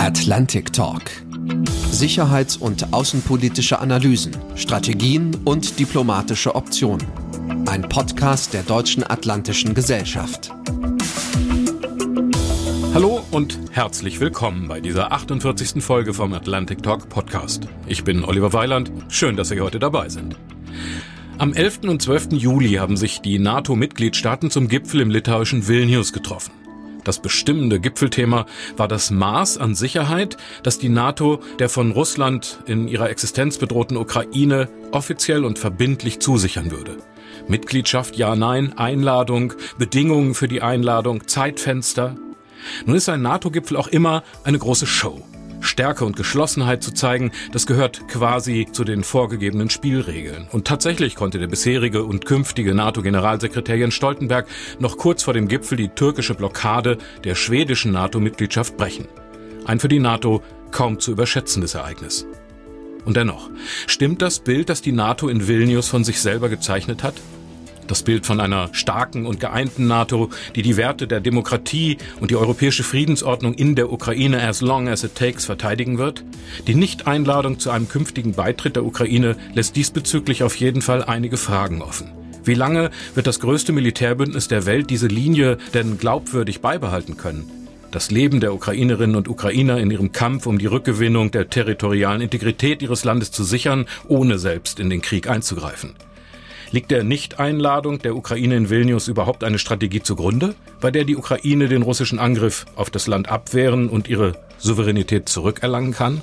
Atlantic Talk. Sicherheits- und außenpolitische Analysen, Strategien und diplomatische Optionen. Ein Podcast der Deutschen Atlantischen Gesellschaft. Hallo und herzlich willkommen bei dieser 48. Folge vom Atlantic Talk Podcast. Ich bin Oliver Weiland. Schön, dass Sie heute dabei sind. Am 11. und 12. Juli haben sich die NATO-Mitgliedstaaten zum Gipfel im litauischen Vilnius getroffen. Das bestimmende Gipfelthema war das Maß an Sicherheit, das die NATO der von Russland in ihrer Existenz bedrohten Ukraine offiziell und verbindlich zusichern würde. Mitgliedschaft ja, nein, Einladung, Bedingungen für die Einladung, Zeitfenster. Nun ist ein NATO-Gipfel auch immer eine große Show. Stärke und Geschlossenheit zu zeigen, das gehört quasi zu den vorgegebenen Spielregeln. Und tatsächlich konnte der bisherige und künftige NATO-Generalsekretär Jens Stoltenberg noch kurz vor dem Gipfel die türkische Blockade der schwedischen NATO-Mitgliedschaft brechen. Ein für die NATO kaum zu überschätzendes Ereignis. Und dennoch, stimmt das Bild, das die NATO in Vilnius von sich selber gezeichnet hat? Das Bild von einer starken und geeinten NATO, die die Werte der Demokratie und die europäische Friedensordnung in der Ukraine as long as it takes verteidigen wird? Die Nichteinladung zu einem künftigen Beitritt der Ukraine lässt diesbezüglich auf jeden Fall einige Fragen offen. Wie lange wird das größte Militärbündnis der Welt diese Linie denn glaubwürdig beibehalten können? Das Leben der Ukrainerinnen und Ukrainer in ihrem Kampf um die Rückgewinnung der territorialen Integrität ihres Landes zu sichern, ohne selbst in den Krieg einzugreifen. Liegt der Nicht-Einladung der Ukraine in Vilnius überhaupt eine Strategie zugrunde, bei der die Ukraine den russischen Angriff auf das Land abwehren und ihre Souveränität zurückerlangen kann?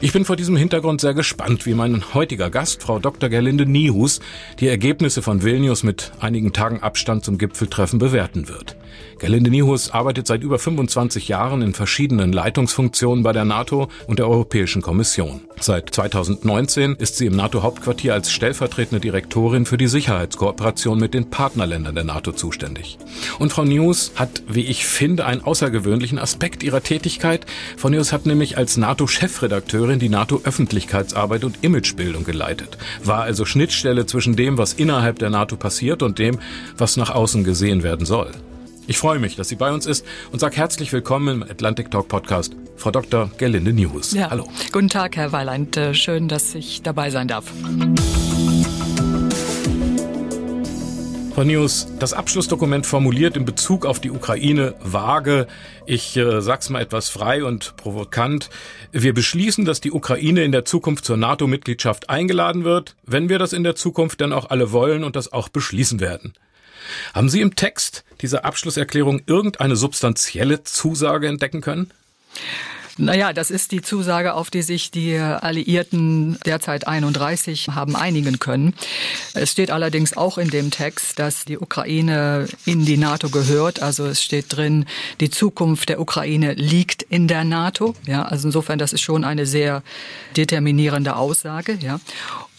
Ich bin vor diesem Hintergrund sehr gespannt, wie mein heutiger Gast, Frau Dr. Gerlinde Niehus, die Ergebnisse von Vilnius mit einigen Tagen Abstand zum Gipfeltreffen bewerten wird. Gerlinde Niehus arbeitet seit über 25 Jahren in verschiedenen Leitungsfunktionen bei der NATO und der Europäischen Kommission. Seit 2019 ist sie im NATO-Hauptquartier als stellvertretende Direktorin für die Sicherheitskooperation mit den Partnerländern der NATO zuständig. Und Frau Niehus hat, wie ich finde, einen außergewöhnlichen Aspekt ihrer Tätigkeit. Frau Niehus hat nämlich als NATO-Chefredakteurin die NATO-Öffentlichkeitsarbeit und Imagebildung geleitet, war also Schnittstelle zwischen dem, was innerhalb der NATO passiert und dem, was nach außen gesehen werden soll. Ich freue mich, dass sie bei uns ist und sage herzlich willkommen im Atlantic Talk Podcast, Frau Dr. Gerlinde Niehus. Ja. Hallo. Guten Tag, Herr Weiland. Äh, schön, dass ich dabei sein darf. Frau Nius, das Abschlussdokument formuliert in Bezug auf die Ukraine vage, ich äh, sag's mal etwas frei und provokant, wir beschließen, dass die Ukraine in der Zukunft zur NATO-Mitgliedschaft eingeladen wird, wenn wir das in der Zukunft dann auch alle wollen und das auch beschließen werden. Haben Sie im Text dieser Abschlusserklärung irgendeine substanzielle Zusage entdecken können? Naja, das ist die Zusage, auf die sich die Alliierten derzeit 31 haben einigen können. Es steht allerdings auch in dem Text, dass die Ukraine in die NATO gehört. Also es steht drin, die Zukunft der Ukraine liegt in der NATO. Ja, also insofern, das ist schon eine sehr determinierende Aussage. Ja.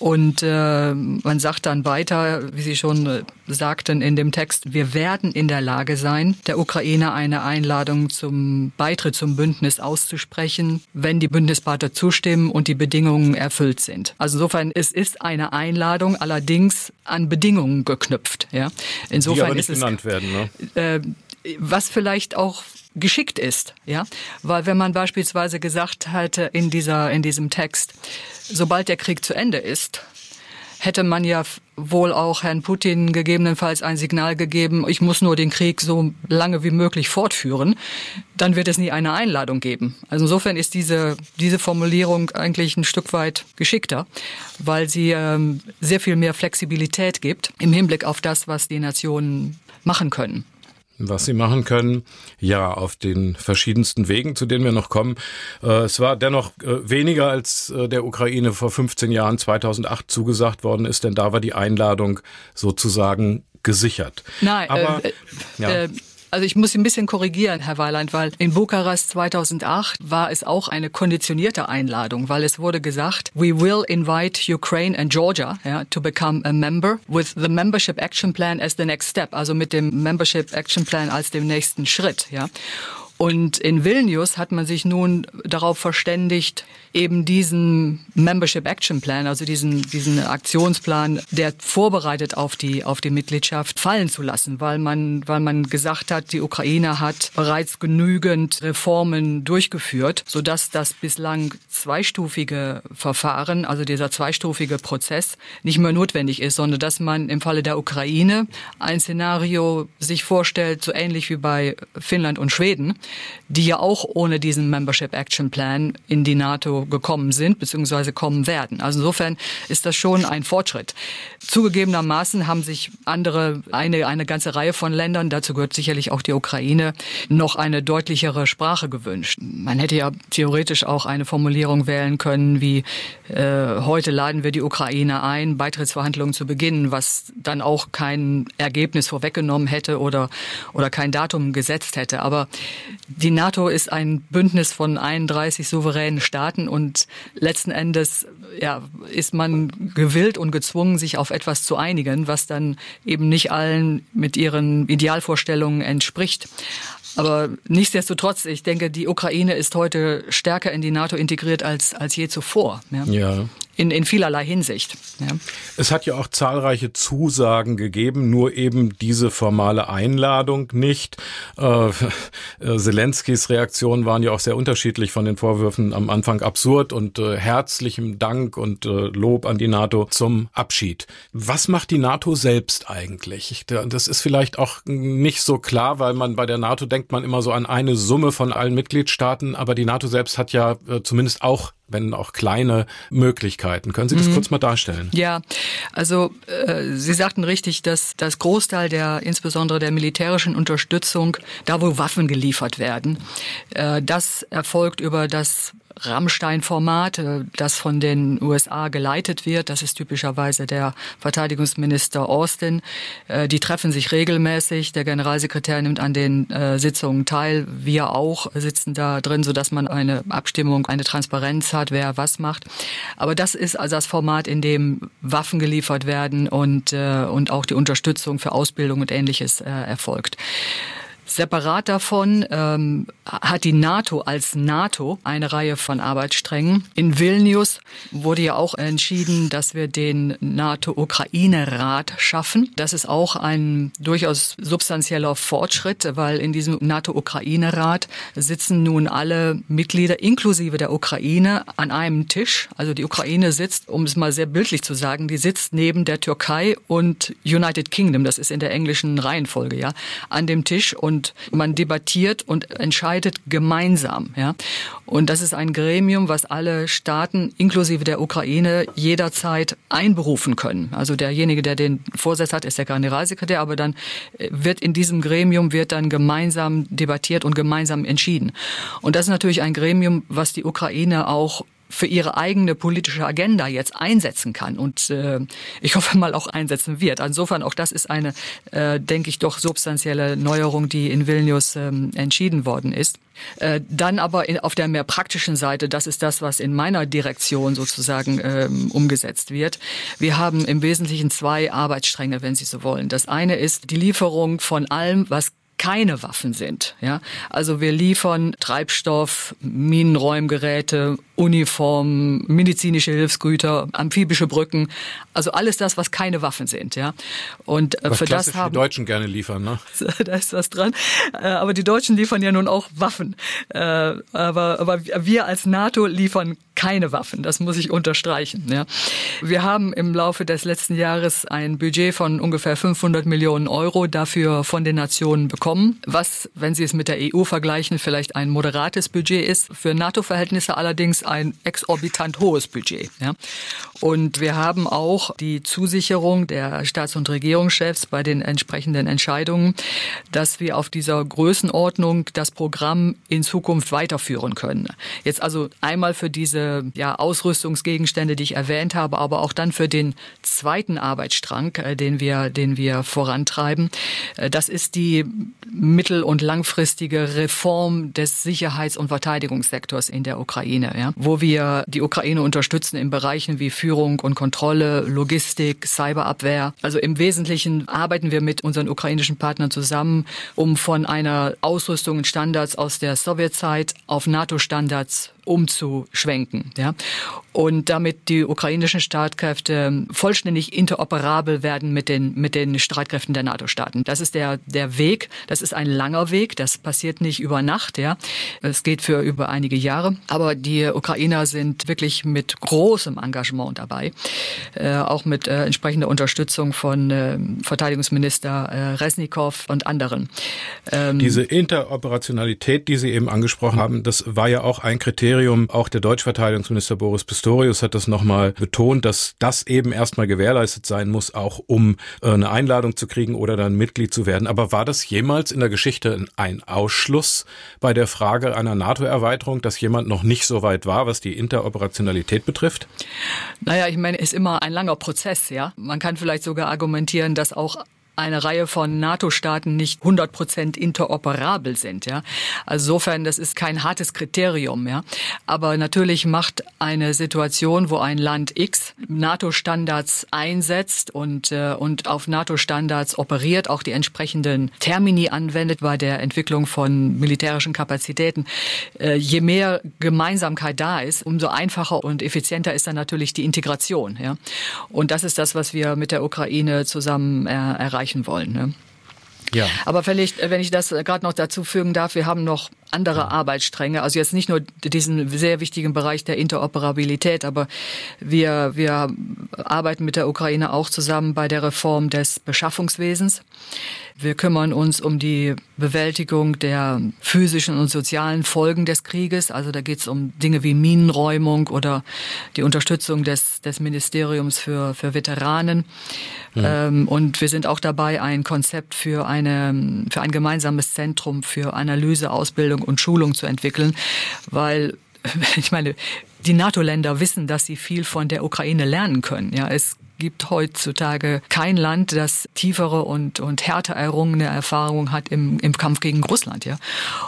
Und äh, man sagt dann weiter, wie Sie schon äh, sagten in dem Text, wir werden in der Lage sein, der Ukraine eine Einladung zum Beitritt zum Bündnis auszusprechen, wenn die Bündnispartner zustimmen und die Bedingungen erfüllt sind. Also insofern, es ist eine Einladung, allerdings an Bedingungen geknüpft. Ja. Insofern die aber nicht ist genannt es, werden. Ne? Äh, was vielleicht auch geschickt ist, ja, weil wenn man beispielsweise gesagt hätte in dieser in diesem Text, sobald der Krieg zu Ende ist, hätte man ja wohl auch Herrn Putin gegebenenfalls ein Signal gegeben, ich muss nur den Krieg so lange wie möglich fortführen, dann wird es nie eine Einladung geben. Also insofern ist diese, diese Formulierung eigentlich ein Stück weit geschickter, weil sie ähm, sehr viel mehr Flexibilität gibt im Hinblick auf das, was die Nationen machen können was sie machen können. Ja, auf den verschiedensten Wegen, zu denen wir noch kommen. Äh, es war dennoch äh, weniger als äh, der Ukraine vor 15 Jahren 2008 zugesagt worden ist, denn da war die Einladung sozusagen gesichert. Nein, aber äh, ja. Äh, also ich muss ein bisschen korrigieren, Herr Weiland, weil in Bukarest 2008 war es auch eine konditionierte Einladung, weil es wurde gesagt, we will invite Ukraine and Georgia yeah, to become a member with the Membership Action Plan as the next step, also mit dem Membership Action Plan als dem nächsten Schritt. Ja. Und in Vilnius hat man sich nun darauf verständigt, eben diesen Membership Action Plan, also diesen, diesen Aktionsplan, der vorbereitet auf die, auf die Mitgliedschaft, fallen zu lassen, weil man, weil man gesagt hat, die Ukraine hat bereits genügend Reformen durchgeführt, sodass das bislang zweistufige Verfahren, also dieser zweistufige Prozess nicht mehr notwendig ist, sondern dass man im Falle der Ukraine ein Szenario sich vorstellt, so ähnlich wie bei Finnland und Schweden, die ja auch ohne diesen Membership Action Plan in die NATO gekommen sind bzw. kommen werden. Also insofern ist das schon ein Fortschritt. Zugegebenermaßen haben sich andere, eine, eine ganze Reihe von Ländern, dazu gehört sicherlich auch die Ukraine, noch eine deutlichere Sprache gewünscht. Man hätte ja theoretisch auch eine Formulierung wählen können wie äh, heute laden wir die Ukraine ein, Beitrittsverhandlungen zu beginnen, was dann auch kein Ergebnis vorweggenommen hätte oder, oder kein Datum gesetzt hätte. Aber die NATO ist ein Bündnis von 31 souveränen Staaten und letzten Endes ja, ist man gewillt und gezwungen, sich auf etwas zu einigen, was dann eben nicht allen mit ihren Idealvorstellungen entspricht. Aber nichtsdestotrotz, ich denke, die Ukraine ist heute stärker in die NATO integriert als, als je zuvor. Ja. ja in, in vielerlei Hinsicht. Ja. Es hat ja auch zahlreiche Zusagen gegeben, nur eben diese formale Einladung nicht. Äh, äh, Zelenskis Reaktionen waren ja auch sehr unterschiedlich von den Vorwürfen am Anfang absurd und äh, herzlichem Dank und äh, Lob an die NATO zum Abschied. Was macht die NATO selbst eigentlich? Das ist vielleicht auch nicht so klar, weil man bei der NATO denkt man immer so an eine Summe von allen Mitgliedstaaten, aber die NATO selbst hat ja äh, zumindest auch wenn auch kleine Möglichkeiten. Können Sie das mhm. kurz mal darstellen? Ja, also äh, Sie sagten richtig, dass das Großteil der, insbesondere der militärischen Unterstützung, da wo Waffen geliefert werden, äh, das erfolgt über das Rammstein-Format, äh, das von den USA geleitet wird. Das ist typischerweise der Verteidigungsminister Austin. Äh, die treffen sich regelmäßig. Der Generalsekretär nimmt an den äh, Sitzungen teil. Wir auch sitzen da drin, sodass man eine Abstimmung, eine Transparenz hat, wer was macht. Aber das ist also das Format, in dem Waffen geliefert werden und, und auch die Unterstützung für Ausbildung und ähnliches erfolgt. Separat davon ähm, hat die NATO als NATO eine Reihe von Arbeitssträngen. In Vilnius wurde ja auch entschieden, dass wir den NATO-Ukraine-Rat schaffen. Das ist auch ein durchaus substanzieller Fortschritt, weil in diesem NATO-Ukraine-Rat sitzen nun alle Mitglieder inklusive der Ukraine an einem Tisch. Also die Ukraine sitzt, um es mal sehr bildlich zu sagen, die sitzt neben der Türkei und United Kingdom, das ist in der englischen Reihenfolge, ja, an dem Tisch und und man debattiert und entscheidet gemeinsam. Ja? Und das ist ein Gremium, was alle Staaten inklusive der Ukraine jederzeit einberufen können. Also derjenige, der den Vorsitz hat, ist der Generalsekretär, aber dann äh, wird in diesem Gremium wird dann gemeinsam debattiert und gemeinsam entschieden. Und das ist natürlich ein Gremium, was die Ukraine auch für ihre eigene politische Agenda jetzt einsetzen kann und äh, ich hoffe mal auch einsetzen wird. Insofern auch das ist eine, äh, denke ich, doch substanzielle Neuerung, die in Vilnius ähm, entschieden worden ist. Äh, dann aber in, auf der mehr praktischen Seite, das ist das, was in meiner Direktion sozusagen ähm, umgesetzt wird. Wir haben im Wesentlichen zwei Arbeitsstränge, wenn Sie so wollen. Das eine ist die Lieferung von allem, was keine Waffen sind. Ja? Also wir liefern Treibstoff, Minenräumgeräte, Uniformen, medizinische Hilfsgüter, amphibische Brücken, also alles das, was keine Waffen sind. Ja? Und äh, was für das haben die Deutschen gerne liefern. Ne? da ist was dran. Äh, aber die Deutschen liefern ja nun auch Waffen. Äh, aber, aber wir als NATO liefern keine Waffen. Das muss ich unterstreichen. Ja. Wir haben im Laufe des letzten Jahres ein Budget von ungefähr 500 Millionen Euro dafür von den Nationen bekommen, was, wenn Sie es mit der EU vergleichen, vielleicht ein moderates Budget ist. Für NATO-Verhältnisse allerdings ein exorbitant hohes Budget. Ja. Und wir haben auch die Zusicherung der Staats- und Regierungschefs bei den entsprechenden Entscheidungen, dass wir auf dieser Größenordnung das Programm in Zukunft weiterführen können. Jetzt also einmal für diese diese ja, Ausrüstungsgegenstände, die ich erwähnt habe, aber auch dann für den zweiten Arbeitsstrang, äh, den wir, den wir vorantreiben. Äh, das ist die mittel- und langfristige Reform des Sicherheits- und Verteidigungssektors in der Ukraine, ja, wo wir die Ukraine unterstützen in Bereichen wie Führung und Kontrolle, Logistik, Cyberabwehr. Also im Wesentlichen arbeiten wir mit unseren ukrainischen Partnern zusammen, um von einer Ausrüstung und Standards aus der Sowjetzeit auf NATO-Standards umzuschwenken. Ja? Und damit die ukrainischen Streitkräfte vollständig interoperabel werden mit den, mit den Streitkräften der NATO-Staaten. Das ist der, der Weg. Das ist ein langer Weg. Das passiert nicht über Nacht. Ja? Es geht für über einige Jahre. Aber die Ukrainer sind wirklich mit großem Engagement dabei. Äh, auch mit äh, entsprechender Unterstützung von äh, Verteidigungsminister Resnikow und anderen. Ähm, Diese Interoperationalität, die Sie eben angesprochen haben, das war ja auch ein Kriterium, Ministerium, auch der deutsche Verteidigungsminister Boris Pistorius hat das nochmal betont, dass das eben erstmal gewährleistet sein muss, auch um äh, eine Einladung zu kriegen oder dann Mitglied zu werden. Aber war das jemals in der Geschichte ein Ausschluss bei der Frage einer NATO-Erweiterung, dass jemand noch nicht so weit war, was die Interoperationalität betrifft? Naja, ich meine, ist immer ein langer Prozess, ja. Man kann vielleicht sogar argumentieren, dass auch eine Reihe von NATO-Staaten nicht 100 Prozent interoperabel sind. Ja? Also insofern, das ist kein hartes Kriterium. Ja? Aber natürlich macht eine Situation, wo ein Land X NATO-Standards einsetzt und, äh, und auf NATO-Standards operiert, auch die entsprechenden Termini anwendet bei der Entwicklung von militärischen Kapazitäten. Äh, je mehr Gemeinsamkeit da ist, umso einfacher und effizienter ist dann natürlich die Integration. Ja? Und das ist das, was wir mit der Ukraine zusammen äh, erreichen erreichen wollen. Ne? Ja. Aber vielleicht, wenn ich das gerade noch dazu fügen darf, wir haben noch andere Arbeitsstränge. Also jetzt nicht nur diesen sehr wichtigen Bereich der Interoperabilität, aber wir, wir arbeiten mit der Ukraine auch zusammen bei der Reform des Beschaffungswesens. Wir kümmern uns um die Bewältigung der physischen und sozialen Folgen des Krieges. Also da geht es um Dinge wie Minenräumung oder die Unterstützung des, des Ministeriums für, für Veteranen. Ja. Ähm, und wir sind auch dabei, ein Konzept für, eine, für ein gemeinsames Zentrum für Analyse, Ausbildung Ausbildung und Schulung zu entwickeln, weil ich meine, die NATO-Länder wissen, dass sie viel von der Ukraine lernen können. Ja, es gibt heutzutage kein Land, das tiefere und, und härter errungene Erfahrungen hat im, im Kampf gegen Russland. Ja.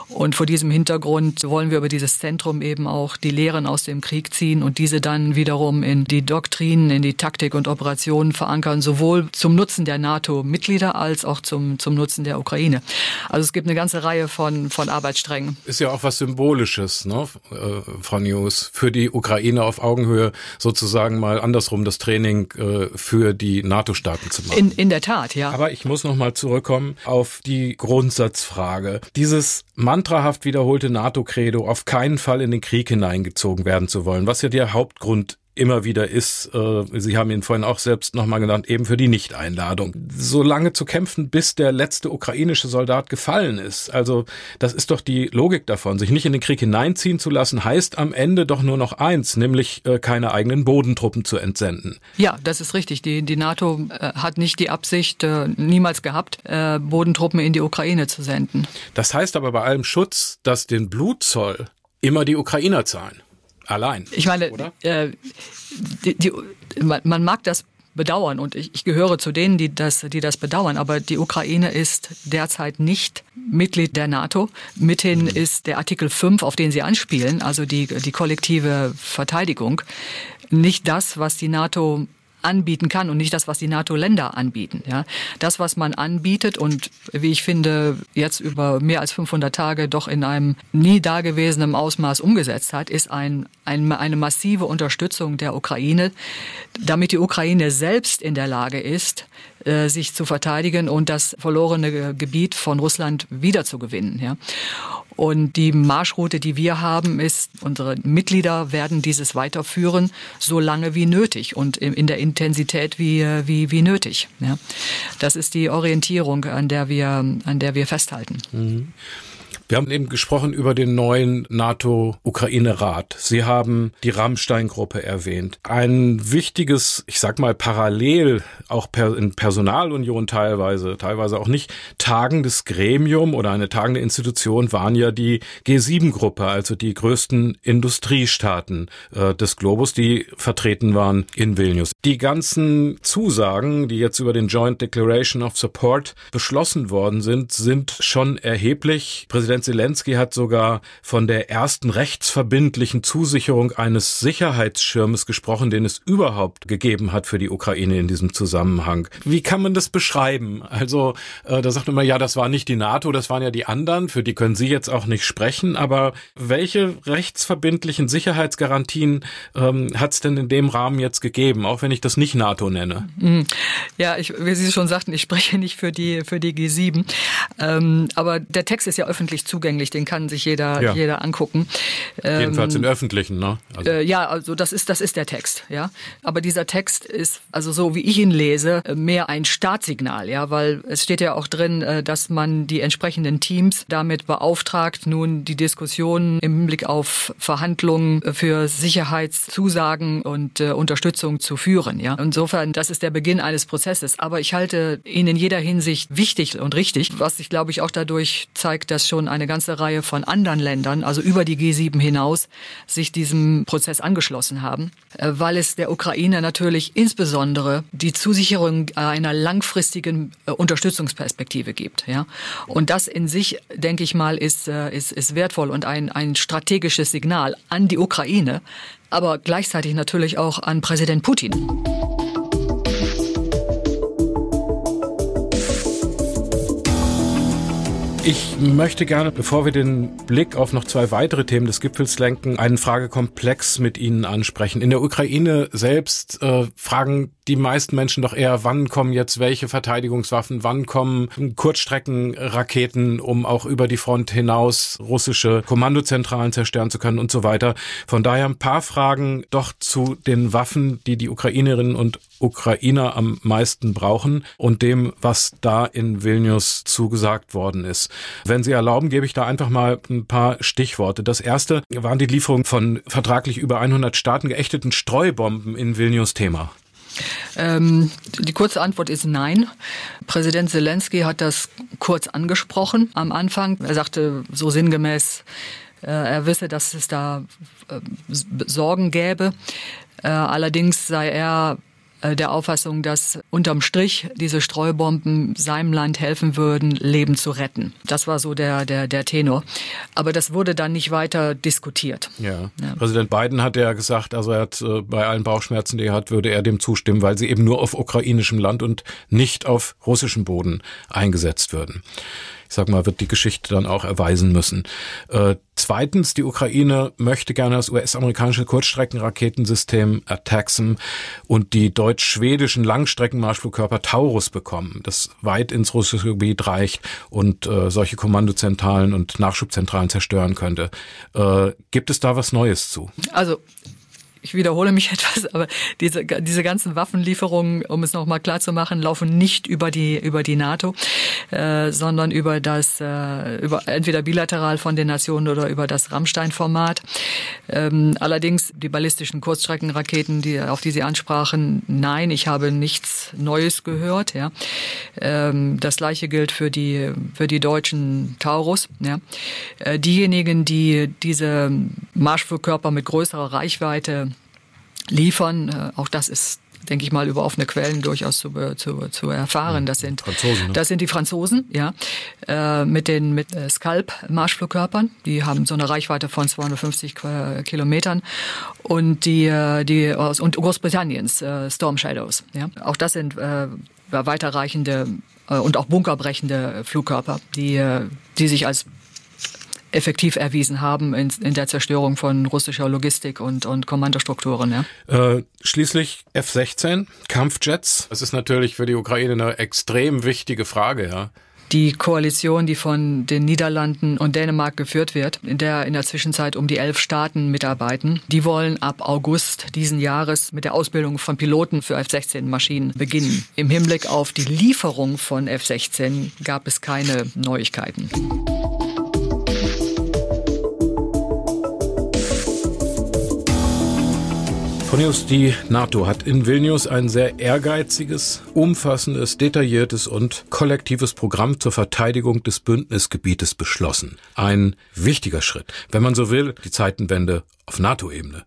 Und vor diesem Hintergrund wollen wir über dieses Zentrum eben auch die Lehren aus dem Krieg ziehen und diese dann wiederum in die Doktrinen, in die Taktik und Operationen verankern, sowohl zum Nutzen der NATO-Mitglieder als auch zum, zum Nutzen der Ukraine. Also es gibt eine ganze Reihe von, von Arbeitssträngen. Ist ja auch was Symbolisches, ne, äh, Frau News, für die Ukraine auf Augenhöhe sozusagen mal andersrum das Training äh, für die NATO-Staaten zu machen. In, in der Tat, ja. Aber ich muss noch mal zurückkommen auf die Grundsatzfrage. Dieses mantrahaft wiederholte NATO-Credo, auf keinen Fall in den Krieg hineingezogen werden zu wollen, was ja der Hauptgrund immer wieder ist, äh, Sie haben ihn vorhin auch selbst nochmal genannt, eben für die Nicht-Einladung. So lange zu kämpfen, bis der letzte ukrainische Soldat gefallen ist. Also das ist doch die Logik davon. Sich nicht in den Krieg hineinziehen zu lassen, heißt am Ende doch nur noch eins, nämlich äh, keine eigenen Bodentruppen zu entsenden. Ja, das ist richtig. Die, die NATO äh, hat nicht die Absicht, niemals gehabt, Bodentruppen in die Ukraine zu senden. Das heißt aber bei allem Schutz, dass den Blutzoll immer die Ukrainer zahlen allein. Ich meine, äh, die, die, man, mag das bedauern und ich, ich gehöre zu denen, die das, die das bedauern. Aber die Ukraine ist derzeit nicht Mitglied der NATO. Mithin mhm. ist der Artikel 5, auf den Sie anspielen, also die, die kollektive Verteidigung, nicht das, was die NATO anbieten kann und nicht das, was die NATO-Länder anbieten. Ja, das, was man anbietet und wie ich finde jetzt über mehr als 500 Tage doch in einem nie dagewesenen Ausmaß umgesetzt hat, ist ein, ein, eine massive Unterstützung der Ukraine, damit die Ukraine selbst in der Lage ist, äh, sich zu verteidigen und das verlorene Gebiet von Russland wiederzugewinnen. Ja. Und die Marschroute, die wir haben, ist, unsere Mitglieder werden dieses weiterführen, so lange wie nötig und in der Intensität wie, wie, wie nötig. Ja. Das ist die Orientierung, an der wir, an der wir festhalten. Mhm. Wir haben eben gesprochen über den neuen NATO-Ukraine-Rat. Sie haben die Rammstein-Gruppe erwähnt. Ein wichtiges, ich sag mal parallel, auch in Personalunion teilweise, teilweise auch nicht, tagendes Gremium oder eine tagende Institution waren ja die G7-Gruppe, also die größten Industriestaaten äh, des Globus, die vertreten waren in Vilnius. Die ganzen Zusagen, die jetzt über den Joint Declaration of Support beschlossen worden sind, sind schon erheblich. Präsident Zelensky hat sogar von der ersten rechtsverbindlichen Zusicherung eines Sicherheitsschirmes gesprochen, den es überhaupt gegeben hat für die Ukraine in diesem Zusammenhang. Wie kann man das beschreiben? Also äh, da sagt man immer, ja, das war nicht die NATO, das waren ja die anderen, für die können Sie jetzt auch nicht sprechen, aber welche rechtsverbindlichen Sicherheitsgarantien ähm, hat es denn in dem Rahmen jetzt gegeben, auch wenn ich das nicht NATO nenne? Mhm. Ja, ich, wie Sie schon sagten, ich spreche nicht für die, für die G7, ähm, aber der Text ist ja öffentlich zugänglich, den kann sich jeder, ja. jeder angucken. Jedenfalls ähm, in öffentlichen, ne? Also. Äh, ja, also das ist, das ist der Text, ja. Aber dieser Text ist, also so wie ich ihn lese, mehr ein Startsignal, ja, weil es steht ja auch drin, äh, dass man die entsprechenden Teams damit beauftragt, nun die Diskussion im Hinblick auf Verhandlungen für Sicherheitszusagen und äh, Unterstützung zu führen, ja. Insofern, das ist der Beginn eines Prozesses. Aber ich halte ihn in jeder Hinsicht wichtig und richtig, was sich, glaube ich, auch dadurch zeigt, dass schon eine ganze Reihe von anderen Ländern, also über die G7 hinaus, sich diesem Prozess angeschlossen haben, äh, weil es der Ukraine natürlich insbesondere die Zusicherung einer langfristigen äh, Unterstützungsperspektive gibt. Ja? Und das in sich, denke ich mal, ist, äh, ist, ist wertvoll und ein, ein strategisches Signal an die Ukraine, aber gleichzeitig natürlich auch an Präsident Putin. Ich möchte gerne, bevor wir den Blick auf noch zwei weitere Themen des Gipfels lenken, einen Fragekomplex mit Ihnen ansprechen. In der Ukraine selbst äh, fragen die meisten Menschen doch eher, wann kommen jetzt welche Verteidigungswaffen, wann kommen Kurzstreckenraketen, um auch über die Front hinaus russische Kommandozentralen zerstören zu können und so weiter. Von daher ein paar Fragen doch zu den Waffen, die die Ukrainerinnen und Ukrainer am meisten brauchen und dem, was da in Vilnius zugesagt worden ist. Wenn Sie erlauben, gebe ich da einfach mal ein paar Stichworte. Das erste waren die Lieferung von vertraglich über 100 Staaten geächteten Streubomben in Vilnius Thema. Ähm, die kurze Antwort ist nein. Präsident Zelensky hat das kurz angesprochen am Anfang. Er sagte so sinngemäß, äh, er wisse, dass es da äh, Sorgen gäbe. Äh, allerdings sei er der Auffassung, dass unterm Strich diese Streubomben seinem Land helfen würden, Leben zu retten. Das war so der, der, der Tenor. Aber das wurde dann nicht weiter diskutiert. Ja. ja. Präsident Biden hat ja gesagt, also er hat äh, bei allen Bauchschmerzen, die er hat, würde er dem zustimmen, weil sie eben nur auf ukrainischem Land und nicht auf russischem Boden eingesetzt würden sag mal, wird die Geschichte dann auch erweisen müssen. Äh, zweitens, die Ukraine möchte gerne das US-amerikanische Kurzstreckenraketensystem ATACSM und die deutsch-schwedischen Langstreckenmarschflugkörper Taurus bekommen, das weit ins russische Gebiet reicht und äh, solche Kommandozentralen und Nachschubzentralen zerstören könnte. Äh, gibt es da was Neues zu? Also ich wiederhole mich etwas, aber diese, diese ganzen Waffenlieferungen, um es nochmal klar zu machen, laufen nicht über die, über die NATO, äh, sondern über das, äh, über entweder bilateral von den Nationen oder über das Rammstein-Format. Ähm, allerdings die ballistischen Kurzstreckenraketen, die, auf die Sie ansprachen, nein, ich habe nichts Neues gehört. Ja. Ähm, das gleiche gilt für die, für die deutschen Taurus. Ja. Äh, diejenigen, die diese Marschflugkörper mit größerer Reichweite liefern. Äh, auch das ist denke ich mal, über offene Quellen durchaus zu, zu, zu erfahren. Das sind, Franzosen, ne? das sind die Franzosen, ja, äh, mit den mit äh, Scalp-Marschflugkörpern. Die haben so eine Reichweite von 250 Kilometern und die, die aus und Großbritanniens äh, Storm Shadows. Ja, auch das sind äh, weiterreichende und auch bunkerbrechende Flugkörper, die, die sich als effektiv erwiesen haben in, in der Zerstörung von russischer Logistik und, und Kommandostrukturen. Ja. Äh, schließlich F-16, Kampfjets. Das ist natürlich für die Ukraine eine extrem wichtige Frage. Ja die Koalition, die von den Niederlanden und Dänemark geführt wird, in der in der Zwischenzeit um die elf Staaten mitarbeiten, die wollen ab August diesen Jahres mit der Ausbildung von Piloten für F-16-Maschinen beginnen. Im Hinblick auf die Lieferung von F-16 gab es keine Neuigkeiten. Cornelius, die NATO hat in Vilnius ein sehr ehrgeiziges, umfassendes, detailliertes und kollektives Programm zur Verteidigung des Bündnisgebietes beschlossen. Ein wichtiger Schritt, wenn man so will, die Zeitenwende auf NATO-Ebene.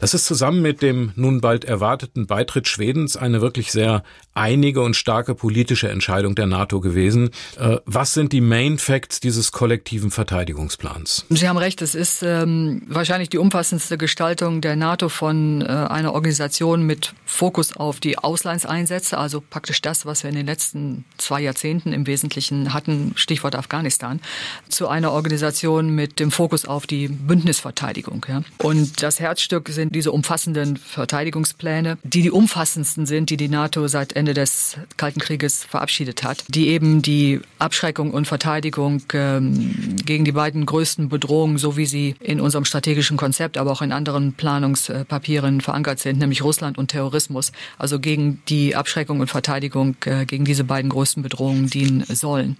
Das ist zusammen mit dem nun bald erwarteten Beitritt Schwedens eine wirklich sehr einige und starke politische Entscheidung der NATO gewesen. Äh, was sind die Main Facts dieses kollektiven Verteidigungsplans? Sie haben recht, es ist ähm, wahrscheinlich die umfassendste Gestaltung der NATO von äh, einer Organisation mit Fokus auf die Auslandseinsätze, also praktisch das, was wir in den letzten zwei Jahrzehnten im Wesentlichen hatten, Stichwort Afghanistan, zu einer Organisation mit dem Fokus auf die Bündnisverteidigung. Ja. Und das Herzstück sind diese umfassenden Verteidigungspläne, die die umfassendsten sind, die die NATO seit Ende des Kalten Krieges verabschiedet hat, die eben die Abschreckung und Verteidigung ähm, gegen die beiden größten Bedrohungen, so wie sie in unserem strategischen Konzept, aber auch in anderen Planungspapieren verankert sind, nämlich Russland und Terrorismus, also gegen die Abschreckung und Verteidigung äh, gegen diese beiden größten Bedrohungen dienen sollen.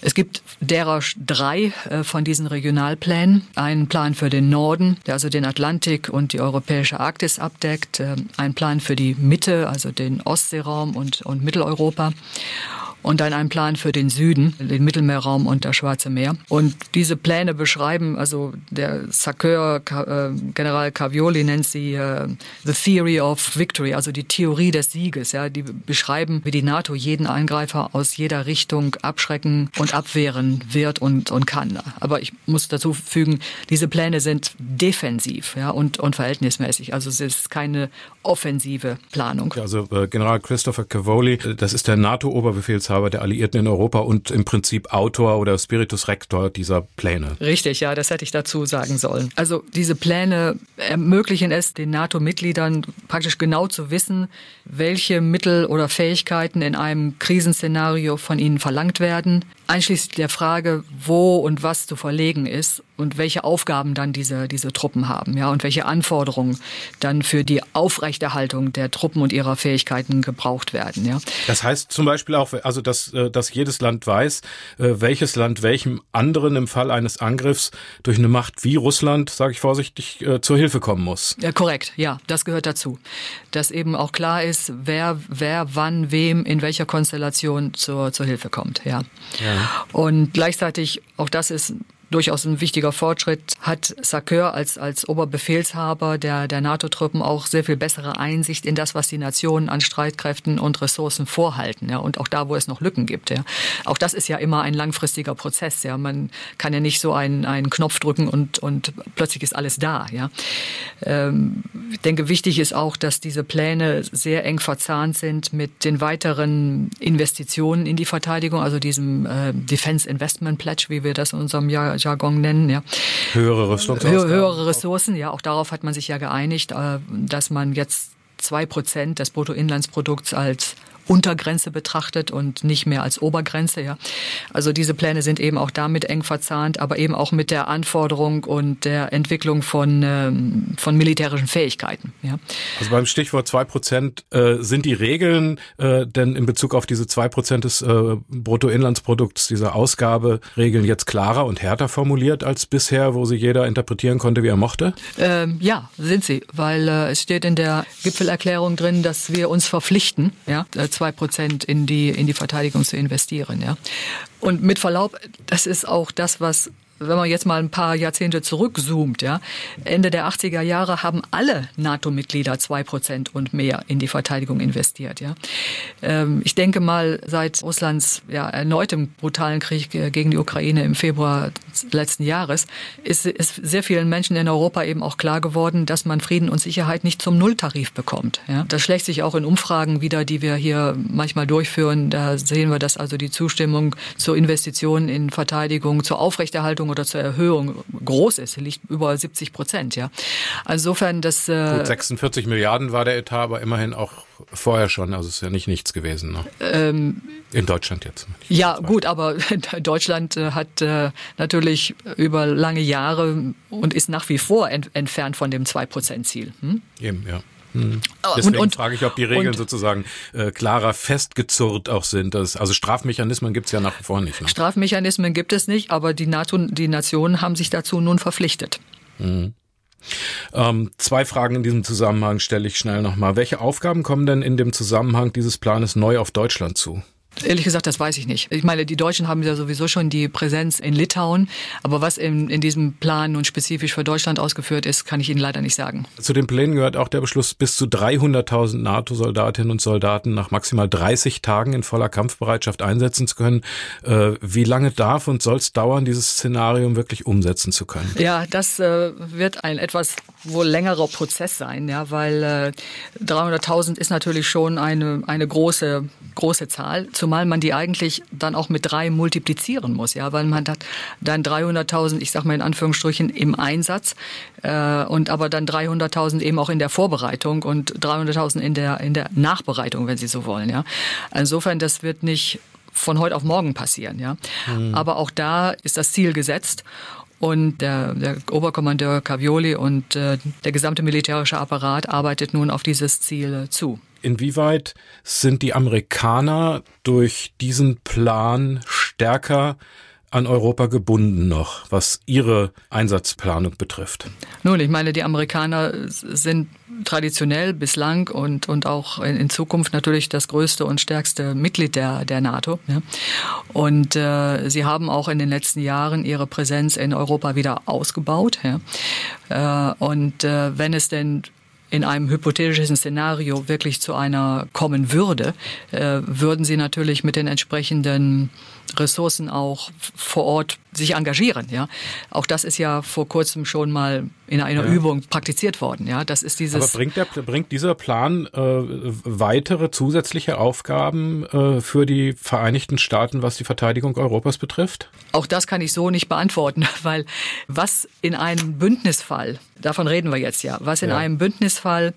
Es gibt derer drei äh, von diesen Regionalplänen. Einen Plan für den Norden, der also den Atlantik und die europäische Arktis abdeckt. Äh, ein Plan für die Mitte, also den Ostseeraum und, und Mitteleuropa und dann einen Plan für den Süden, den Mittelmeerraum und das Schwarze Meer. Und diese Pläne beschreiben, also der Sacceur, äh, General Cavioli nennt sie äh, The Theory of Victory, also die Theorie des Sieges. Ja, die beschreiben, wie die NATO jeden Eingreifer aus jeder Richtung abschrecken und abwehren wird und, und kann. Aber ich muss dazu fügen, diese Pläne sind defensiv ja, und, und verhältnismäßig. Also es ist keine offensive Planung. Also äh, General Christopher Cavoli, äh, das ist der NATO-Oberbefehlshaber Befehlshaber der Alliierten in Europa und im Prinzip Autor oder Spiritus Rector dieser Pläne. Richtig, ja, das hätte ich dazu sagen sollen. Also diese Pläne ermöglichen es den NATO-Mitgliedern praktisch genau zu wissen, welche Mittel oder Fähigkeiten in einem Krisenszenario von ihnen verlangt werden, einschließlich der Frage, wo und was zu verlegen ist und welche Aufgaben dann diese, diese Truppen haben, ja, und welche Anforderungen dann für die Aufrechterhaltung der Truppen und ihrer Fähigkeiten gebraucht werden, ja. Das heißt zum Beispiel auch, also dass, äh, dass jedes Land weiß, äh, welches Land welchem anderen im Fall eines Angriffs durch eine Macht wie Russland, sage ich vorsichtig, äh, zur Hilfe kommen muss. Ja, korrekt, ja, das gehört dazu. Dass eben auch klar ist, wer, wer wann wem in welcher Konstellation zur, zur Hilfe kommt, ja. ja. Und gleichzeitig, auch das ist durchaus ein wichtiger Fortschritt, hat Sakur als, als Oberbefehlshaber der, der NATO-Truppen auch sehr viel bessere Einsicht in das, was die Nationen an Streitkräften und Ressourcen vorhalten. Ja, und auch da, wo es noch Lücken gibt. Ja. Auch das ist ja immer ein langfristiger Prozess. Ja. Man kann ja nicht so einen, einen Knopf drücken und, und plötzlich ist alles da. Ja. Ähm, ich denke, wichtig ist auch, dass diese Pläne sehr eng verzahnt sind mit den weiteren Investitionen in die Verteidigung, also diesem äh, Defense Investment Pledge, wie wir das in unserem Jahr Jargon nennen. Ja. Höhere Ressourcen. höhere Ressourcen, ja, auch darauf hat man sich ja geeinigt, äh, dass man jetzt zwei Prozent des Bruttoinlandsprodukts als Untergrenze betrachtet und nicht mehr als Obergrenze. Ja. Also diese Pläne sind eben auch damit eng verzahnt, aber eben auch mit der Anforderung und der Entwicklung von, ähm, von militärischen Fähigkeiten. Ja. Also beim Stichwort zwei Prozent äh, sind die Regeln äh, denn in Bezug auf diese zwei Prozent des äh, Bruttoinlandsprodukts, dieser Ausgaberegeln jetzt klarer und härter formuliert als bisher, wo sie jeder interpretieren konnte, wie er mochte? Ähm, ja, sind sie, weil äh, es steht in der Gipfelerklärung drin, dass wir uns verpflichten, ja, äh, zwei Prozent in die, in die Verteidigung zu investieren. Ja. Und mit Verlaub, das ist auch das, was wenn man jetzt mal ein paar Jahrzehnte zurückzoomt, ja, Ende der 80er Jahre haben alle NATO-Mitglieder zwei Prozent und mehr in die Verteidigung investiert. Ja. Ähm, ich denke mal, seit Russlands ja, erneutem brutalen Krieg gegen die Ukraine im Februar letzten Jahres ist, ist sehr vielen Menschen in Europa eben auch klar geworden, dass man Frieden und Sicherheit nicht zum Nulltarif bekommt. Ja. Das schlägt sich auch in Umfragen wieder, die wir hier manchmal durchführen. Da sehen wir, dass also die Zustimmung zur Investition in Verteidigung, zur Aufrechterhaltung Erhöhung oder zur Erhöhung groß ist, liegt über 70 Prozent. Ja. insofern das. Äh, Gut, 46 Milliarden war der Etat, aber immerhin auch vorher schon. Also ist ja nicht nichts gewesen. Ne? Ähm, In Deutschland jetzt. Ja, gut, aber Deutschland äh, hat äh, natürlich über lange Jahre und ist nach wie vor ent entfernt von dem 2-Prozent-Ziel. Hm? Eben, ja. Hm. Deswegen und, und, frage ich, ob die Regeln sozusagen äh, klarer festgezurrt auch sind. Das, also Strafmechanismen gibt es ja nach wie vor nicht. Ne? Strafmechanismen gibt es nicht, aber die NATO, die Nationen haben sich dazu nun verpflichtet. Mhm. Ähm, zwei Fragen in diesem Zusammenhang stelle ich schnell nochmal. Welche Aufgaben kommen denn in dem Zusammenhang dieses Planes neu auf Deutschland zu? Ehrlich gesagt, das weiß ich nicht. Ich meine, die Deutschen haben ja sowieso schon die Präsenz in Litauen, aber was in, in diesem Plan nun spezifisch für Deutschland ausgeführt ist, kann ich Ihnen leider nicht sagen. Zu den Plänen gehört auch der Beschluss, bis zu 300.000 NATO-Soldatinnen und Soldaten nach maximal 30 Tagen in voller Kampfbereitschaft einsetzen zu können. Äh, wie lange darf und soll es dauern, dieses Szenarium wirklich umsetzen zu können? Ja, das äh, wird ein etwas wohl längerer Prozess sein, ja, weil äh, 300.000 ist natürlich schon eine, eine große, große Zahl. Zum zumal man die eigentlich dann auch mit drei multiplizieren muss, ja, weil man hat dann 300.000, ich sag mal in Anführungsstrichen, im Einsatz äh, und aber dann 300.000 eben auch in der Vorbereitung und 300.000 in der in der Nachbereitung, wenn Sie so wollen, ja. Insofern, das wird nicht von heute auf morgen passieren, ja. Mhm. Aber auch da ist das Ziel gesetzt und der, der Oberkommandeur Cavioli und äh, der gesamte militärische Apparat arbeitet nun auf dieses Ziel zu. Inwieweit sind die Amerikaner durch diesen Plan stärker an Europa gebunden noch, was ihre Einsatzplanung betrifft? Nun, ich meine, die Amerikaner sind traditionell bislang und, und auch in, in Zukunft natürlich das größte und stärkste Mitglied der, der NATO. Ja. Und äh, sie haben auch in den letzten Jahren ihre Präsenz in Europa wieder ausgebaut. Ja. Äh, und äh, wenn es denn in einem hypothetischen Szenario wirklich zu einer kommen würde, äh, würden sie natürlich mit den entsprechenden Ressourcen auch vor Ort sich engagieren. Ja, auch das ist ja vor kurzem schon mal in einer ja. Übung praktiziert worden. Ja, das ist dieses. Aber bringt der bringt dieser Plan äh, weitere zusätzliche Aufgaben äh, für die Vereinigten Staaten, was die Verteidigung Europas betrifft? Auch das kann ich so nicht beantworten, weil was in einem Bündnisfall, davon reden wir jetzt ja, was in ja. einem Bündnisfall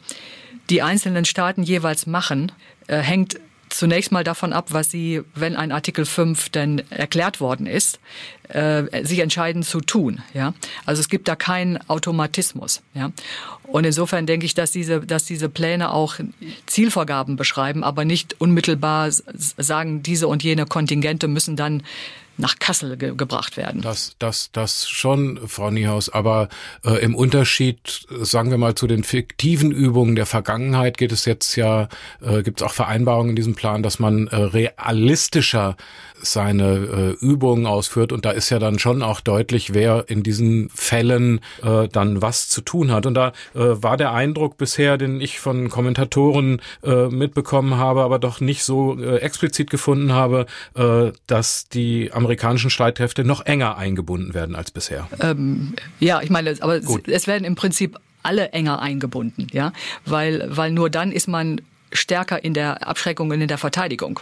die einzelnen Staaten jeweils machen, äh, hängt zunächst mal davon ab, was sie, wenn ein Artikel 5 denn erklärt worden ist, äh, sich entscheiden zu tun. Ja? Also es gibt da keinen Automatismus. Ja? Und insofern denke ich, dass diese, dass diese Pläne auch Zielvorgaben beschreiben, aber nicht unmittelbar sagen, diese und jene Kontingente müssen dann nach Kassel ge gebracht werden. Das, das, das schon, Frau Niehaus. Aber äh, im Unterschied, sagen wir mal, zu den fiktiven Übungen der Vergangenheit geht es jetzt ja, äh, gibt es auch Vereinbarungen in diesem Plan, dass man äh, realistischer seine äh, Übungen ausführt und da ist ja dann schon auch deutlich, wer in diesen Fällen äh, dann was zu tun hat. Und da äh, war der Eindruck bisher, den ich von Kommentatoren äh, mitbekommen habe, aber doch nicht so äh, explizit gefunden habe, äh, dass die amerikanischen Streitkräfte noch enger eingebunden werden als bisher. Ähm, ja, ich meine, aber Gut. es werden im Prinzip alle enger eingebunden, ja, weil, weil nur dann ist man stärker in der Abschreckung und in der Verteidigung.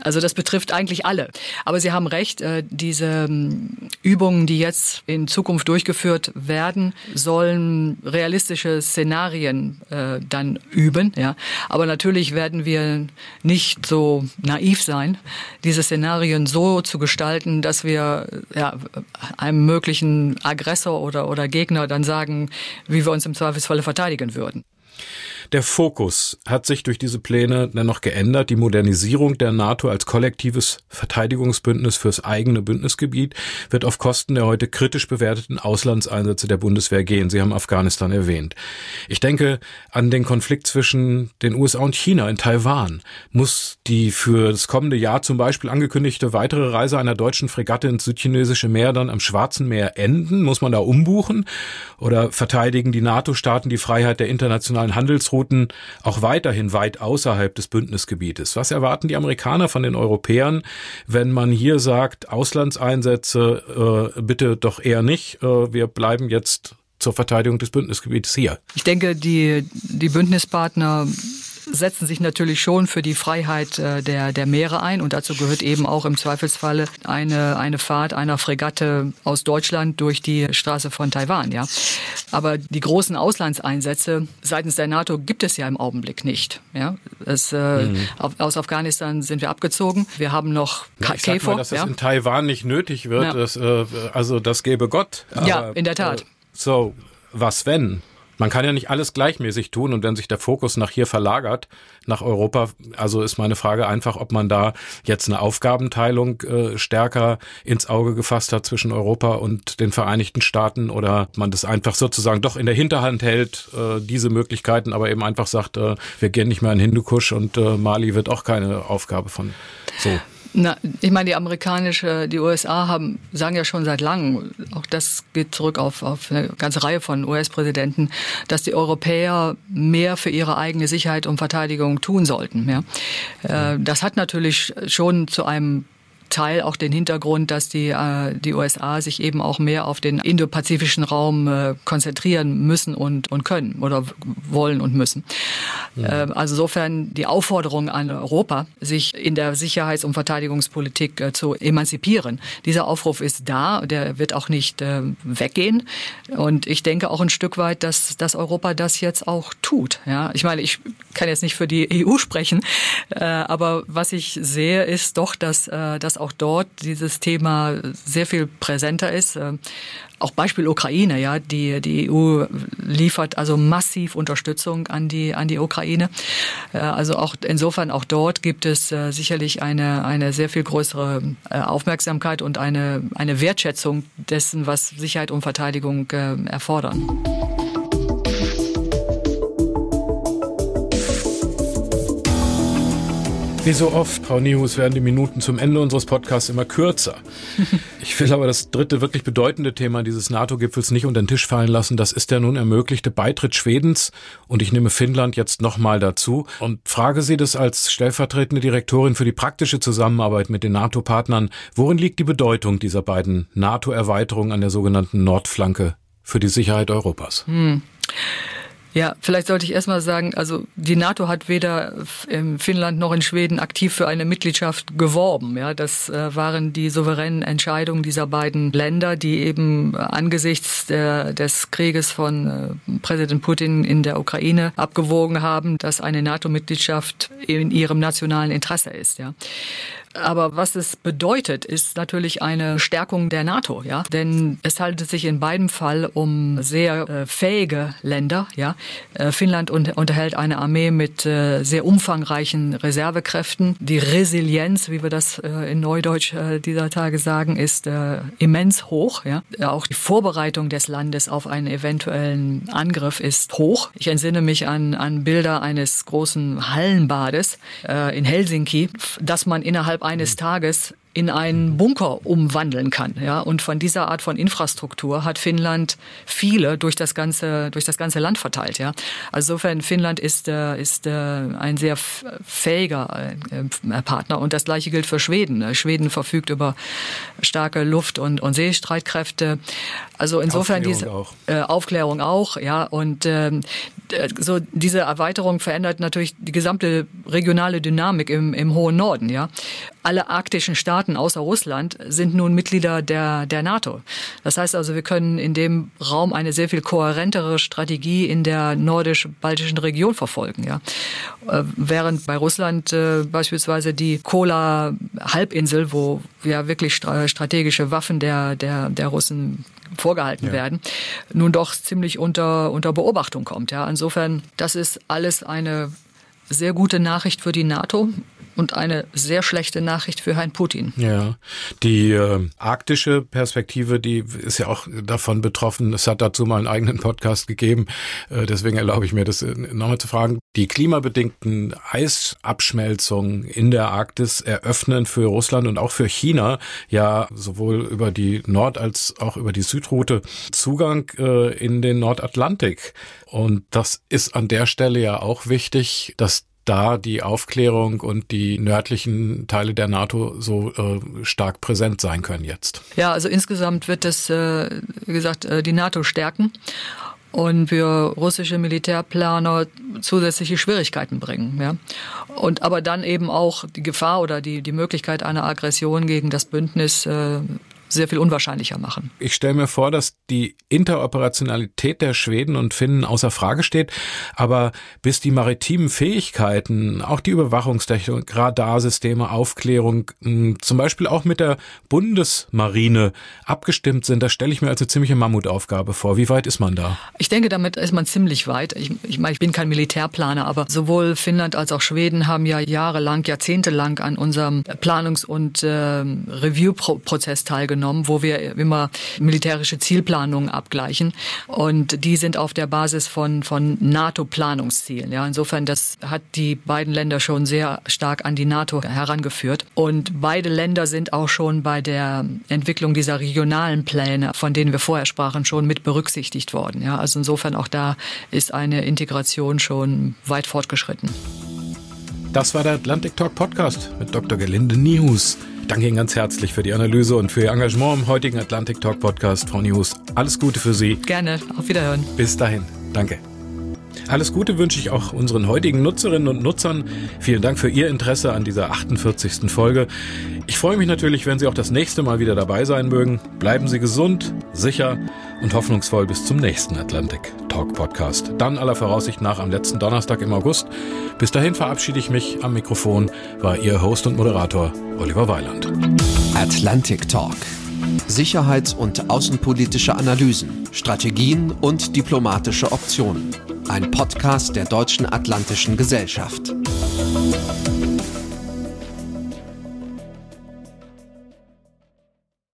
Also das betrifft eigentlich alle. Aber Sie haben recht, äh, diese ähm, Übungen, die jetzt in Zukunft durchgeführt werden, sollen realistische Szenarien äh, dann üben. Ja. Aber natürlich werden wir nicht so naiv sein, diese Szenarien so zu gestalten, dass wir ja, einem möglichen Aggressor oder, oder Gegner dann sagen, wie wir uns im Zweifelsfalle verteidigen würden. Der Fokus hat sich durch diese Pläne dennoch geändert. Die Modernisierung der NATO als kollektives Verteidigungsbündnis fürs eigene Bündnisgebiet wird auf Kosten der heute kritisch bewerteten Auslandseinsätze der Bundeswehr gehen. Sie haben Afghanistan erwähnt. Ich denke an den Konflikt zwischen den USA und China in Taiwan. Muss die für das kommende Jahr zum Beispiel angekündigte weitere Reise einer deutschen Fregatte ins südchinesische Meer dann am Schwarzen Meer enden? Muss man da umbuchen? Oder verteidigen die NATO-Staaten die Freiheit der internationalen Handelsrouten Routen auch weiterhin weit außerhalb des Bündnisgebietes. Was erwarten die Amerikaner von den Europäern, wenn man hier sagt, Auslandseinsätze äh, bitte doch eher nicht, äh, wir bleiben jetzt zur Verteidigung des Bündnisgebietes hier? Ich denke, die, die Bündnispartner setzen sich natürlich schon für die Freiheit äh, der, der Meere ein und dazu gehört eben auch im Zweifelsfalle eine, eine Fahrt einer Fregatte aus Deutschland durch die Straße von Taiwan. Ja. Aber die großen Auslandseinsätze seitens der NATO gibt es ja im Augenblick nicht. Ja. Es, äh, mhm. aus Afghanistan sind wir abgezogen. Wir haben noch ja, ich KFOR. Mal, dass das in Taiwan nicht nötig wird. Ja. Das, äh, also das gäbe Gott. Aber, ja, in der Tat. So, was wenn? Man kann ja nicht alles gleichmäßig tun und wenn sich der Fokus nach hier verlagert, nach Europa, also ist meine Frage einfach, ob man da jetzt eine Aufgabenteilung äh, stärker ins Auge gefasst hat zwischen Europa und den Vereinigten Staaten oder man das einfach sozusagen doch in der Hinterhand hält, äh, diese Möglichkeiten, aber eben einfach sagt, äh, wir gehen nicht mehr in Hindukusch und äh, Mali wird auch keine Aufgabe von so. Na, ich meine, die amerikanische, die USA haben, sagen ja schon seit langem, auch das geht zurück auf, auf eine ganze Reihe von US-Präsidenten, dass die Europäer mehr für ihre eigene Sicherheit und Verteidigung tun sollten. Ja. Äh, das hat natürlich schon zu einem Teil auch den Hintergrund, dass die, äh, die USA sich eben auch mehr auf den indopazifischen Raum äh, konzentrieren müssen und, und können oder wollen und müssen. Ja. Äh, also insofern die Aufforderung an Europa, sich in der Sicherheits- und Verteidigungspolitik äh, zu emanzipieren. Dieser Aufruf ist da, der wird auch nicht äh, weggehen. Und ich denke auch ein Stück weit, dass, dass Europa das jetzt auch tut. Ja, ich meine, ich kann jetzt nicht für die EU sprechen, äh, aber was ich sehe, ist doch, dass, äh, dass auch dort dieses Thema sehr viel präsenter ist. Äh, auch Beispiel Ukraine, ja, die, die EU liefert also massiv Unterstützung an die, an die Ukraine. Äh, also auch insofern auch dort gibt es äh, sicherlich eine, eine sehr viel größere Aufmerksamkeit und eine, eine Wertschätzung dessen, was Sicherheit und Verteidigung erfordern. Wie so oft, Frau Nihus, werden die Minuten zum Ende unseres Podcasts immer kürzer. Ich will aber das dritte wirklich bedeutende Thema dieses NATO-Gipfels nicht unter den Tisch fallen lassen. Das ist der nun ermöglichte Beitritt Schwedens. Und ich nehme Finnland jetzt nochmal dazu und frage Sie das als stellvertretende Direktorin für die praktische Zusammenarbeit mit den NATO-Partnern. Worin liegt die Bedeutung dieser beiden NATO-Erweiterungen an der sogenannten Nordflanke für die Sicherheit Europas? Hm. Ja, vielleicht sollte ich erstmal sagen, also die NATO hat weder in Finnland noch in Schweden aktiv für eine Mitgliedschaft geworben. Ja, das äh, waren die souveränen Entscheidungen dieser beiden Länder, die eben angesichts der, des Krieges von äh, Präsident Putin in der Ukraine abgewogen haben, dass eine NATO-Mitgliedschaft in ihrem nationalen Interesse ist. Ja. Aber was es bedeutet, ist natürlich eine Stärkung der NATO, ja. Denn es handelt sich in beidem Fall um sehr äh, fähige Länder, ja. Äh, Finnland un unterhält eine Armee mit äh, sehr umfangreichen Reservekräften. Die Resilienz, wie wir das äh, in Neudeutsch äh, dieser Tage sagen, ist äh, immens hoch, ja. Auch die Vorbereitung des Landes auf einen eventuellen Angriff ist hoch. Ich entsinne mich an, an Bilder eines großen Hallenbades in Helsinki, dass man innerhalb eines Tages in einen Bunker umwandeln kann. Ja, und von dieser Art von Infrastruktur hat Finnland viele durch das ganze durch das ganze Land verteilt. Ja, also insofern Finnland ist äh, ist äh, ein sehr fähiger äh, Partner und das gleiche gilt für Schweden. Schweden verfügt über starke Luft- und, und Seestreitkräfte. Also insofern Aufklärung diese auch. Äh, Aufklärung auch. Ja, und ähm, so diese Erweiterung verändert natürlich die gesamte regionale Dynamik im, im hohen Norden. Ja, alle arktischen Staaten außer Russland sind nun Mitglieder der, der NATO. Das heißt also, wir können in dem Raum eine sehr viel kohärentere Strategie in der nordisch-baltischen Region verfolgen. Ja. Äh, während bei Russland äh, beispielsweise die Kola-Halbinsel, wo ja wirklich strategische Waffen der, der, der Russen vorgehalten ja. werden, nun doch ziemlich unter, unter Beobachtung kommt. Ja. Insofern, das ist alles eine sehr gute Nachricht für die NATO und eine sehr schlechte Nachricht für Herrn Putin. Ja, die äh, arktische Perspektive, die ist ja auch davon betroffen. Es hat dazu mal einen eigenen Podcast gegeben. Äh, deswegen erlaube ich mir das äh, nochmal zu fragen. Die klimabedingten Eisabschmelzungen in der Arktis eröffnen für Russland und auch für China ja sowohl über die Nord- als auch über die Südroute Zugang äh, in den Nordatlantik. Und das ist an der Stelle ja auch wichtig, dass da die Aufklärung und die nördlichen Teile der NATO so äh, stark präsent sein können jetzt. Ja, also insgesamt wird es, äh, wie gesagt, äh, die NATO stärken und für russische Militärplaner zusätzliche Schwierigkeiten bringen. Ja. Und aber dann eben auch die Gefahr oder die, die Möglichkeit einer Aggression gegen das Bündnis äh, sehr viel unwahrscheinlicher machen. Ich stelle mir vor, dass die Interoperationalität der Schweden und Finnen außer Frage steht, aber bis die maritimen Fähigkeiten, auch die Überwachungstechnik, Radarsysteme, Aufklärung, hm, zum Beispiel auch mit der Bundesmarine abgestimmt sind, das stelle ich mir als eine ziemliche Mammutaufgabe vor. Wie weit ist man da? Ich denke, damit ist man ziemlich weit. Ich, ich meine, ich bin kein Militärplaner, aber sowohl Finnland als auch Schweden haben ja jahrelang, jahrzehntelang an unserem Planungs- und äh, Review-Prozess teilgenommen, wo wir immer militärische Zielplanungen abgleichen. Und die sind auf der Basis von, von NATO-Planungszielen. Ja, insofern, das hat die beiden Länder schon sehr stark an die NATO herangeführt. Und beide Länder sind auch schon bei der Entwicklung dieser regionalen Pläne, von denen wir vorher sprachen, schon mit berücksichtigt worden. Ja, also insofern auch da ist eine Integration schon weit fortgeschritten. Das war der Atlantic Talk Podcast mit Dr. Gelinde Niehus. Ich danke Ihnen ganz herzlich für die Analyse und für Ihr Engagement im heutigen Atlantic Talk Podcast. Frau Niehus, alles Gute für Sie. Gerne, auf Wiederhören. Bis dahin, danke. Alles Gute wünsche ich auch unseren heutigen Nutzerinnen und Nutzern. Vielen Dank für Ihr Interesse an dieser 48. Folge. Ich freue mich natürlich, wenn Sie auch das nächste Mal wieder dabei sein mögen. Bleiben Sie gesund, sicher und hoffnungsvoll bis zum nächsten Atlantic Talk Podcast. Dann aller Voraussicht nach am letzten Donnerstag im August. Bis dahin verabschiede ich mich. Am Mikrofon war Ihr Host und Moderator Oliver Weiland. Atlantic Talk. Sicherheits- und außenpolitische Analysen, Strategien und diplomatische Optionen ein Podcast der Deutschen Atlantischen Gesellschaft.